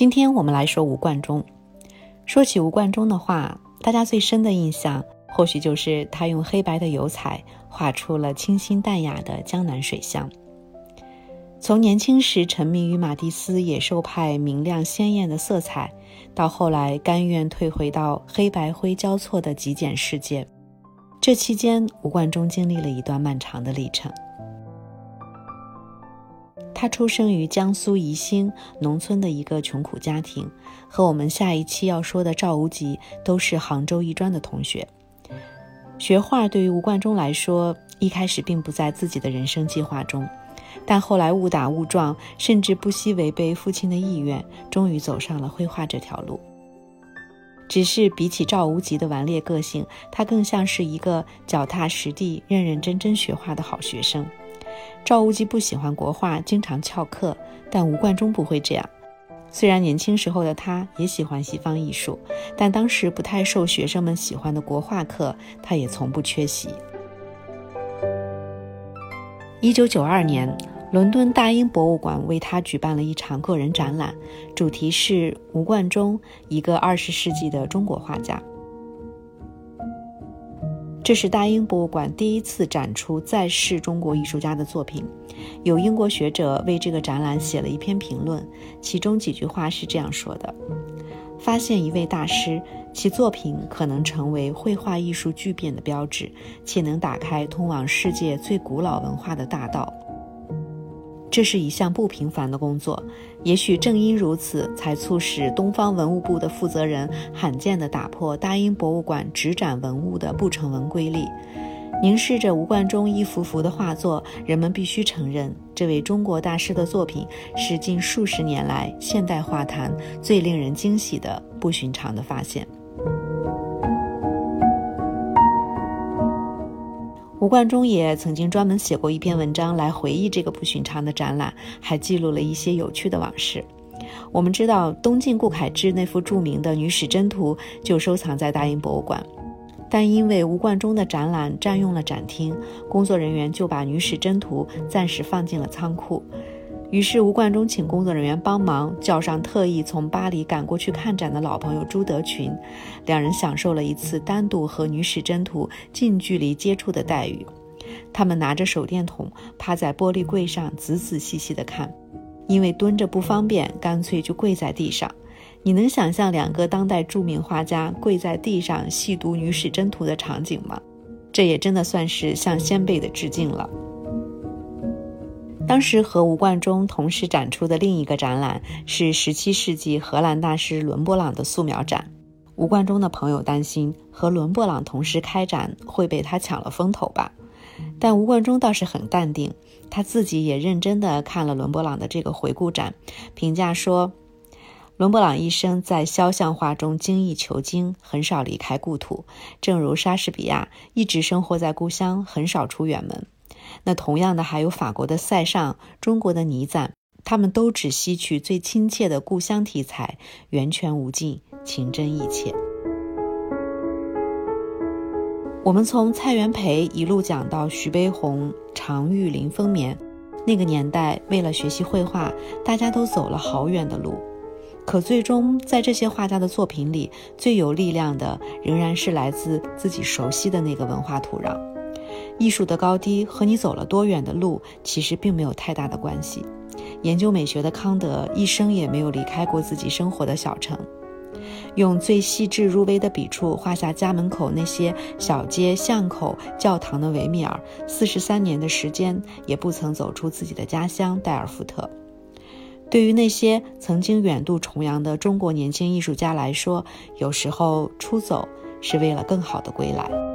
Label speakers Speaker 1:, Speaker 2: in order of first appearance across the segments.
Speaker 1: 今天我们来说吴冠中。说起吴冠中的话，大家最深的印象或许就是他用黑白的油彩画出了清新淡雅的江南水乡。从年轻时沉迷于马蒂斯野兽派明亮鲜艳的色彩，到后来甘愿退回到黑白灰交错的极简世界，这期间吴冠中经历了一段漫长的历程。他出生于江苏宜兴农村的一个穷苦家庭，和我们下一期要说的赵无极都是杭州艺专的同学。学画对于吴冠中来说，一开始并不在自己的人生计划中。但后来误打误撞，甚至不惜违背父亲的意愿，终于走上了绘画这条路。只是比起赵无极的顽劣个性，他更像是一个脚踏实地、认认真真学画的好学生。赵无极不喜欢国画，经常翘课，但吴冠中不会这样。虽然年轻时候的他也喜欢西方艺术，但当时不太受学生们喜欢的国画课，他也从不缺席。一九九二年，伦敦大英博物馆为他举办了一场个人展览，主题是吴冠中，一个二十世纪的中国画家。这是大英博物馆第一次展出在世中国艺术家的作品。有英国学者为这个展览写了一篇评论，其中几句话是这样说的：“发现一位大师。”其作品可能成为绘画艺术巨变的标志，且能打开通往世界最古老文化的大道。这是一项不平凡的工作，也许正因如此，才促使东方文物部的负责人罕见地打破大英博物馆只展文物的不成文规律。凝视着吴冠中一幅幅的画作，人们必须承认，这位中国大师的作品是近数十年来现代画坛最令人惊喜的不寻常的发现。吴冠中也曾经专门写过一篇文章来回忆这个不寻常的展览，还记录了一些有趣的往事。我们知道，东晋顾恺之那幅著名的《女史箴图》就收藏在大英博物馆，但因为吴冠中的展览占用了展厅，工作人员就把《女史箴图》暂时放进了仓库。于是吴冠中请工作人员帮忙叫上特意从巴黎赶过去看展的老朋友朱德群，两人享受了一次单独和女史箴图近距离接触的待遇。他们拿着手电筒趴在玻璃柜上仔仔细细地看，因为蹲着不方便，干脆就跪在地上。你能想象两个当代著名画家跪在地上细读女史箴图的场景吗？这也真的算是向先辈的致敬了。当时和吴冠中同时展出的另一个展览是17世纪荷兰大师伦勃朗的素描展。吴冠中的朋友担心和伦勃朗同时开展会被他抢了风头吧，但吴冠中倒是很淡定，他自己也认真地看了伦勃朗的这个回顾展，评价说：“伦勃朗一生在肖像画中精益求精，很少离开故土，正如莎士比亚一直生活在故乡，很少出远门。”那同样的还有法国的塞尚、中国的倪瓒，他们都只吸取最亲切的故乡题材，源泉无尽，情真意切。我们从蔡元培一路讲到徐悲鸿、常玉、林风眠，那个年代为了学习绘画，大家都走了好远的路，可最终在这些画家的作品里，最有力量的仍然是来自自己熟悉的那个文化土壤。艺术的高低和你走了多远的路其实并没有太大的关系。研究美学的康德一生也没有离开过自己生活的小城，用最细致入微的笔触画下家门口那些小街巷口、教堂的维米尔，四十三年的时间也不曾走出自己的家乡代尔夫特。对于那些曾经远渡重洋的中国年轻艺术家来说，有时候出走是为了更好的归来。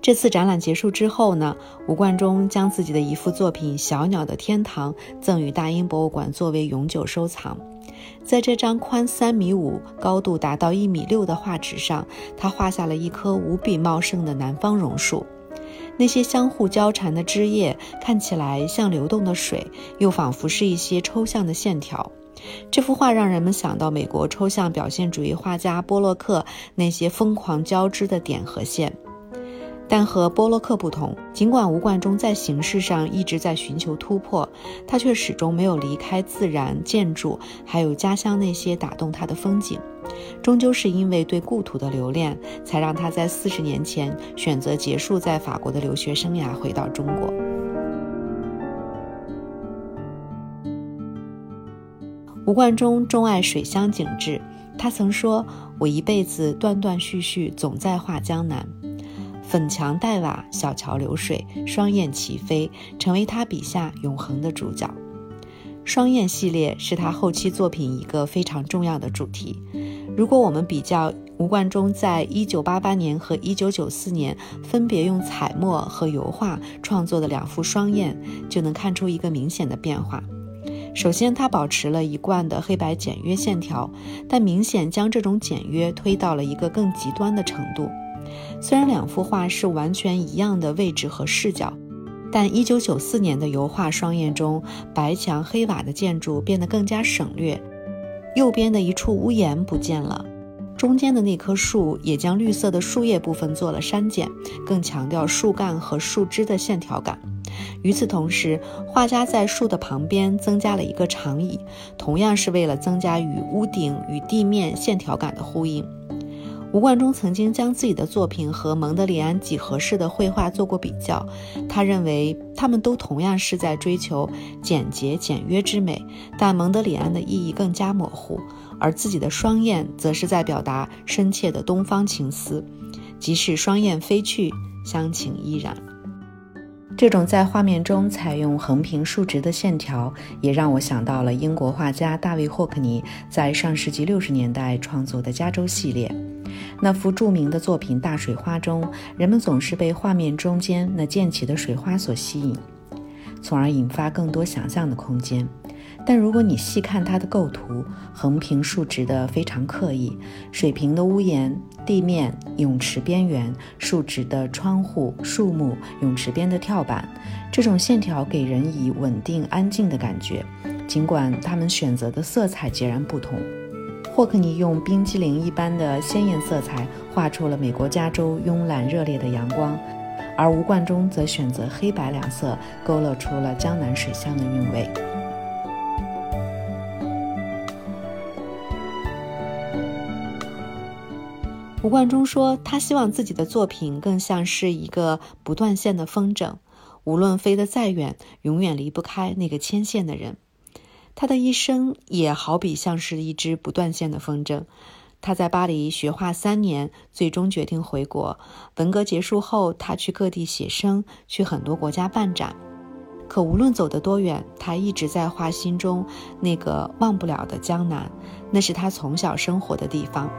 Speaker 1: 这次展览结束之后呢，吴冠中将自己的一幅作品《小鸟的天堂》赠予大英博物馆作为永久收藏。在这张宽三米五、高度达到一米六的画纸上，他画下了一棵无比茂盛的南方榕树。那些相互交缠的枝叶看起来像流动的水，又仿佛是一些抽象的线条。这幅画让人们想到美国抽象表现主义画家波洛克那些疯狂交织的点和线。但和波洛克不同，尽管吴冠中在形式上一直在寻求突破，他却始终没有离开自然、建筑，还有家乡那些打动他的风景。终究是因为对故土的留恋，才让他在四十年前选择结束在法国的留学生涯，回到中国。吴冠中钟爱水乡景致，他曾说：“我一辈子断断续续，总在画江南。”粉墙黛瓦，小桥流水，双燕齐飞，成为他笔下永恒的主角。双燕系列是他后期作品一个非常重要的主题。如果我们比较吴冠中在1988年和1994年分别用彩墨和油画创作的两幅双燕，就能看出一个明显的变化。首先，他保持了一贯的黑白简约线条，但明显将这种简约推到了一个更极端的程度。虽然两幅画是完全一样的位置和视角，但1994年的油画双燕中，白墙黑瓦的建筑变得更加省略，右边的一处屋檐不见了，中间的那棵树也将绿色的树叶部分做了删减，更强调树干和树枝的线条感。与此同时，画家在树的旁边增加了一个长椅，同样是为了增加与屋顶与地面线条感的呼应。吴冠中曾经将自己的作品和蒙德里安几何式的绘画做过比较，他认为他们都同样是在追求简洁简约之美，但蒙德里安的意义更加模糊，而自己的双燕则是在表达深切的东方情思，即使双燕飞去，乡情依然。这种在画面中采用横平竖直的线条，也让我想到了英国画家大卫霍克尼在上世纪六十年代创作的加州系列。那幅著名的作品《大水花》中，人们总是被画面中间那溅起的水花所吸引，从而引发更多想象的空间。但如果你细看它的构图，横平竖直的非常刻意，水平的屋檐、地面、泳池边缘、竖直的窗户、树木、泳池边的跳板，这种线条给人以稳定安静的感觉。尽管他们选择的色彩截然不同。霍克尼用冰激凌一般的鲜艳色彩画出了美国加州慵懒热烈的阳光，而吴冠中则选择黑白两色，勾勒出了江南水乡的韵味。吴冠中说：“他希望自己的作品更像是一个不断线的风筝，无论飞得再远，永远离不开那个牵线的人。”他的一生也好比像是一只不断线的风筝。他在巴黎学画三年，最终决定回国。文革结束后，他去各地写生，去很多国家办展。可无论走得多远，他一直在画心中那个忘不了的江南，那是他从小生活的地方。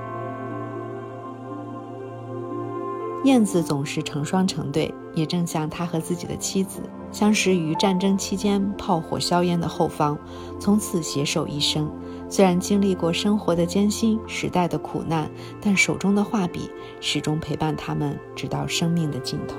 Speaker 1: 燕子总是成双成对，也正像他和自己的妻子相识于战争期间炮火硝烟的后方，从此携手一生。虽然经历过生活的艰辛、时代的苦难，但手中的画笔始终陪伴他们，直到生命的尽头。